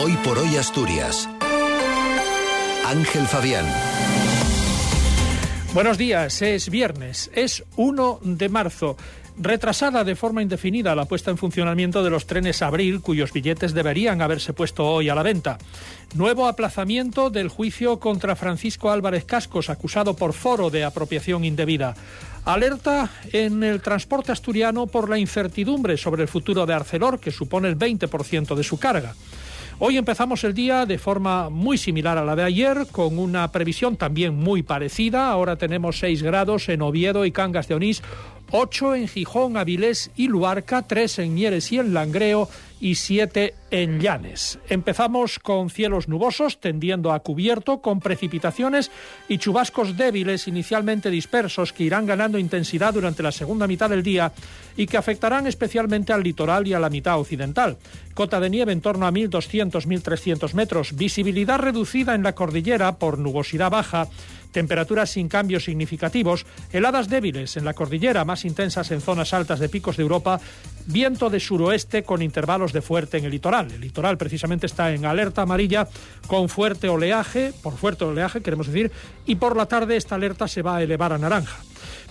Hoy por hoy Asturias. Ángel Fabián. Buenos días, es viernes, es 1 de marzo. Retrasada de forma indefinida la puesta en funcionamiento de los trenes Abril, cuyos billetes deberían haberse puesto hoy a la venta. Nuevo aplazamiento del juicio contra Francisco Álvarez Cascos, acusado por foro de apropiación indebida. Alerta en el transporte asturiano por la incertidumbre sobre el futuro de Arcelor, que supone el 20% de su carga. Hoy empezamos el día de forma muy similar a la de ayer, con una previsión también muy parecida. Ahora tenemos 6 grados en Oviedo y Cangas de Onís, 8 en Gijón, Avilés y Luarca, 3 en Mieres y en Langreo y 7 en Llanes. Empezamos con cielos nubosos tendiendo a cubierto, con precipitaciones y chubascos débiles inicialmente dispersos que irán ganando intensidad durante la segunda mitad del día y que afectarán especialmente al litoral y a la mitad occidental. Cota de nieve en torno a 1.200-1.300 metros, visibilidad reducida en la cordillera por nubosidad baja temperaturas sin cambios significativos, heladas débiles en la cordillera, más intensas en zonas altas de picos de Europa, viento de suroeste con intervalos de fuerte en el litoral. El litoral precisamente está en alerta amarilla con fuerte oleaje, por fuerte oleaje queremos decir, y por la tarde esta alerta se va a elevar a naranja.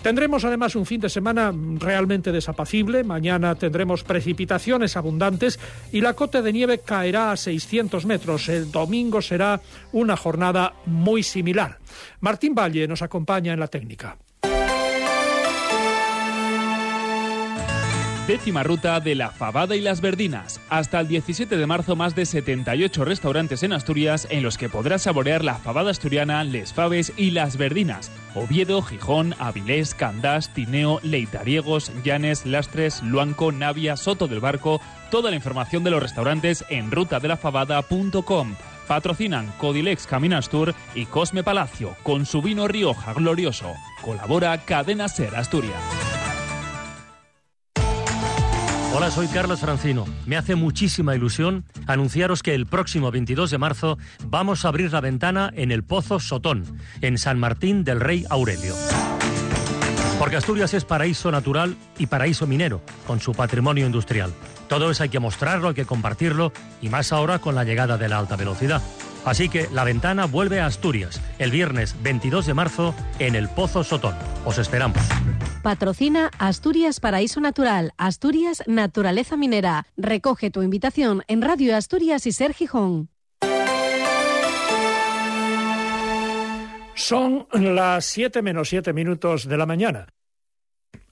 Tendremos además un fin de semana realmente desapacible. Mañana tendremos precipitaciones abundantes y la cota de nieve caerá a 600 metros. El domingo será una jornada muy similar. Martín Valle nos acompaña en la técnica. Décima ruta de la Fabada y las Verdinas. Hasta el 17 de marzo, más de 78 restaurantes en Asturias en los que podrás saborear la fabada asturiana, les faves y las verdinas. Oviedo, Gijón, Avilés, Candás, Tineo, Leitariegos, Llanes, Lastres, Luanco, Navia, Soto del Barco. Toda la información de los restaurantes en rutadelafabada.com. Patrocinan Codilex Caminas Tour y Cosme Palacio con su vino Rioja Glorioso. Colabora Cadena Ser Asturias. Hola, soy Carlos Francino. Me hace muchísima ilusión anunciaros que el próximo 22 de marzo vamos a abrir la ventana en el Pozo Sotón, en San Martín del Rey Aurelio. Porque Asturias es paraíso natural y paraíso minero, con su patrimonio industrial. Todo eso hay que mostrarlo, hay que compartirlo, y más ahora con la llegada de la alta velocidad. Así que la ventana vuelve a Asturias el viernes 22 de marzo en el Pozo Sotón. Os esperamos. Patrocina Asturias Paraíso Natural, Asturias Naturaleza Minera. Recoge tu invitación en Radio Asturias y Ser Gijón. Son las 7 menos 7 minutos de la mañana.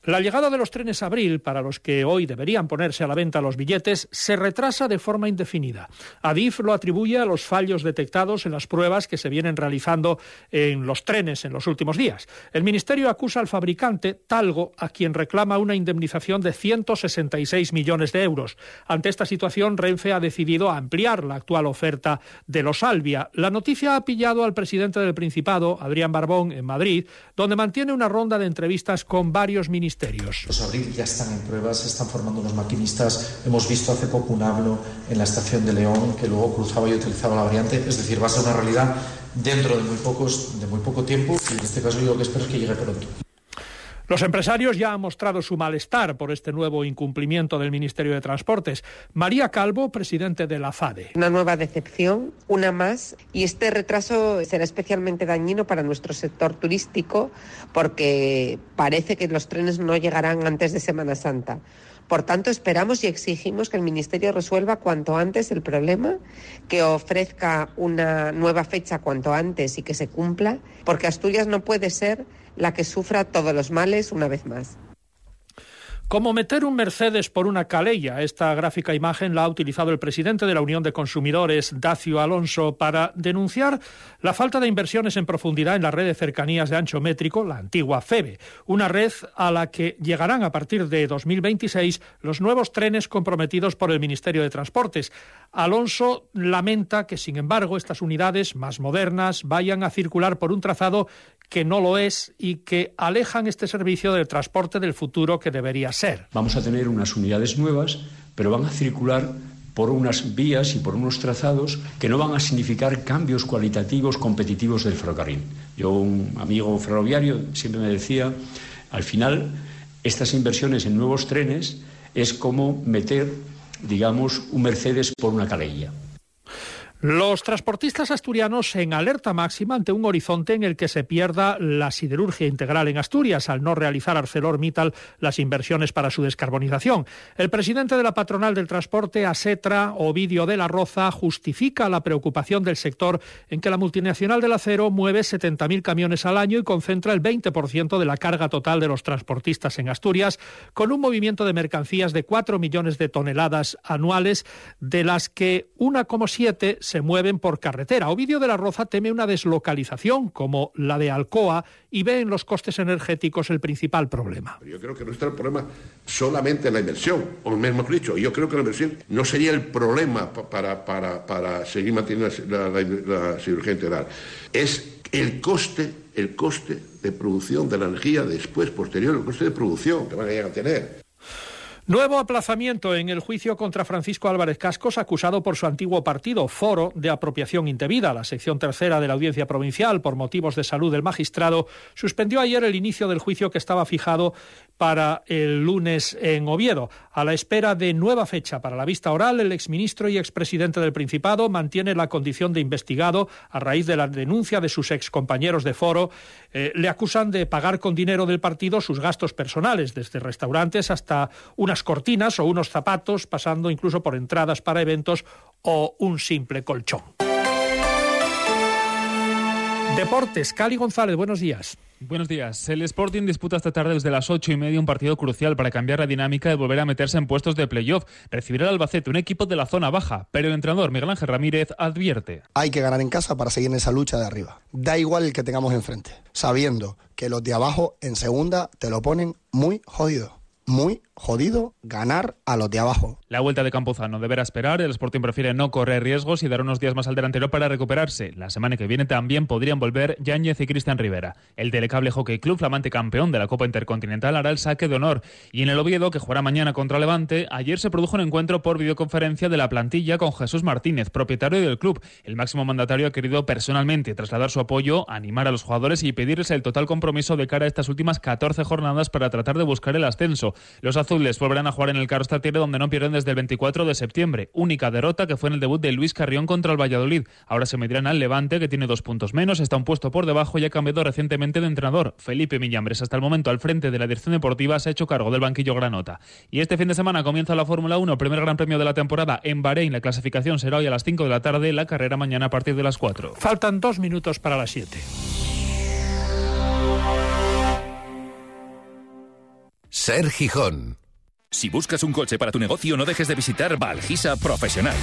La llegada de los trenes Abril, para los que hoy deberían ponerse a la venta los billetes, se retrasa de forma indefinida. Adif lo atribuye a los fallos detectados en las pruebas que se vienen realizando en los trenes en los últimos días. El Ministerio acusa al fabricante, Talgo, a quien reclama una indemnización de 166 millones de euros. Ante esta situación, Renfe ha decidido ampliar la actual oferta de los Albia. La noticia ha pillado al presidente del Principado, Adrián Barbón, en Madrid, donde mantiene una ronda de entrevistas con varios ministerios los Abril ya están en pruebas, se están formando unos maquinistas. Hemos visto hace poco un hablo en la estación de León que luego cruzaba y utilizaba la variante. Es decir, va a ser una realidad dentro de muy, pocos, de muy poco tiempo y en este caso yo lo que espero es que llegue pronto. Los empresarios ya han mostrado su malestar por este nuevo incumplimiento del Ministerio de Transportes. María Calvo, presidente de la FADE. Una nueva decepción, una más, y este retraso será especialmente dañino para nuestro sector turístico porque parece que los trenes no llegarán antes de Semana Santa. Por tanto, esperamos y exigimos que el Ministerio resuelva cuanto antes el problema, que ofrezca una nueva fecha cuanto antes y que se cumpla, porque Asturias no puede ser la que sufra todos los males una vez más. Como meter un Mercedes por una calella. Esta gráfica imagen la ha utilizado el presidente de la Unión de Consumidores, Dacio Alonso, para denunciar la falta de inversiones en profundidad en la red de cercanías de ancho métrico, la antigua FEBE, una red a la que llegarán a partir de 2026 los nuevos trenes comprometidos por el Ministerio de Transportes. Alonso lamenta que, sin embargo, estas unidades más modernas vayan a circular por un trazado que no lo es y que alejan este servicio del transporte del futuro que debería ser. Vamos a tener unas unidades nuevas, pero van a circular por unas vías y por unos trazados que no van a significar cambios cualitativos competitivos del ferrocarril. Yo, un amigo ferroviario, siempre me decía, al final, estas inversiones en nuevos trenes es como meter, digamos, un Mercedes por una calella. Los transportistas asturianos en alerta máxima ante un horizonte en el que se pierda la siderurgia integral en Asturias al no realizar ArcelorMittal las inversiones para su descarbonización. El presidente de la patronal del transporte, Asetra, Ovidio de la Roza, justifica la preocupación del sector en que la multinacional del acero mueve 70.000 camiones al año y concentra el 20% de la carga total de los transportistas en Asturias, con un movimiento de mercancías de 4 millones de toneladas anuales, de las que 1,7 se mueven por carretera. Ovidio de la Roza teme una deslocalización como la de Alcoa y ve en los costes energéticos el principal problema. Yo creo que no está el problema solamente en la inversión, o mejor dicho, yo creo que la inversión no sería el problema para, para, para seguir manteniendo la, la, la cirugía integral. Es el coste, el coste de producción de la energía después, posterior, el coste de producción que van a llegar a tener. Nuevo aplazamiento en el juicio contra Francisco Álvarez Cascos, acusado por su antiguo partido, Foro, de apropiación indebida. La sección tercera de la Audiencia Provincial, por motivos de salud del magistrado, suspendió ayer el inicio del juicio que estaba fijado para el lunes en Oviedo. A la espera de nueva fecha para la vista oral, el exministro y expresidente del Principado mantiene la condición de investigado a raíz de la denuncia de sus excompañeros de Foro. Eh, le acusan de pagar con dinero del partido sus gastos personales, desde restaurantes hasta una cortinas o unos zapatos, pasando incluso por entradas para eventos o un simple colchón. Deportes, Cali González, buenos días. Buenos días. El Sporting disputa esta tarde desde las ocho y media un partido crucial para cambiar la dinámica y volver a meterse en puestos de playoff. Recibirá el Albacete, un equipo de la zona baja, pero el entrenador Miguel Ángel Ramírez advierte. Hay que ganar en casa para seguir en esa lucha de arriba. Da igual el que tengamos enfrente, sabiendo que los de abajo en segunda te lo ponen muy jodido muy jodido ganar a los de abajo. La vuelta de Campuzano deberá esperar. El Sporting prefiere no correr riesgos y dar unos días más al delantero para recuperarse. La semana que viene también podrían volver Yáñez y Cristian Rivera. El Telecable Hockey Club, flamante campeón de la Copa Intercontinental, hará el saque de honor. Y en el Oviedo, que jugará mañana contra Levante, ayer se produjo un encuentro por videoconferencia de la plantilla con Jesús Martínez, propietario del club. El máximo mandatario ha querido personalmente trasladar su apoyo, animar a los jugadores y pedirles el total compromiso de cara a estas últimas 14 jornadas para tratar de buscar el ascenso. Los azules volverán a jugar en el Carlos Tartiere donde no pierden desde el 24 de septiembre. Única derrota que fue en el debut de Luis Carrión contra el Valladolid. Ahora se medirán al Levante que tiene dos puntos menos, está un puesto por debajo y ha cambiado recientemente de entrenador. Felipe Millambres hasta el momento al frente de la dirección deportiva se ha hecho cargo del banquillo Granota. Y este fin de semana comienza la Fórmula 1, primer gran premio de la temporada en Bahrein. La clasificación será hoy a las 5 de la tarde, la carrera mañana a partir de las 4. Faltan dos minutos para las 7. Ser Gijón. Si buscas un coche para tu negocio, no dejes de visitar Valgisa Profesional.